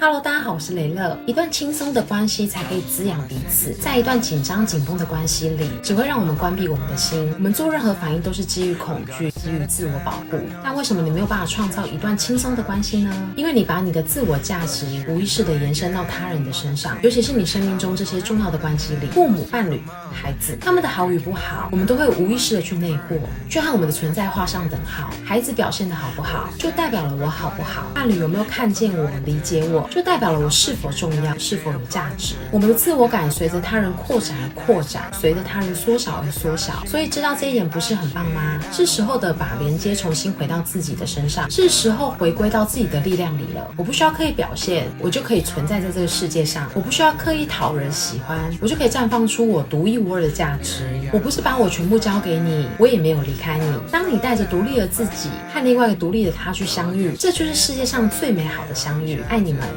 Hello，大家好，我是雷乐。一段轻松的关系才可以滋养彼此，在一段紧张紧绷的关系里，只会让我们关闭我们的心。我们做任何反应都是基于恐惧，基于自我保护。但为什么你没有办法创造一段轻松的关系呢？因为你把你的自我价值无意识地延伸到他人的身上，尤其是你生命中这些重要的关系里，父母、伴侣、孩子，他们的好与不好，我们都会无意识地去内化，就和我们的存在画上等号。孩子表现得好不好，就代表了我好不好；伴侣有没有看见我、理解我就代表了我是否重要，是否有价值。我们的自我感随着他人扩展而扩展，随着他人缩小而缩小。所以知道这一点不是很棒吗？是时候的把连接重新回到自己的身上，是时候回归到自己的力量里了。我不需要刻意表现，我就可以存在在这个世界上。我不需要刻意讨人喜欢，我就可以绽放出我独一无二的价值。我不是把我全部交给你，我也没有离开你。当你带着独立的自己和另外一个独立的他去相遇，这就是世界上最美好的相遇。爱你们。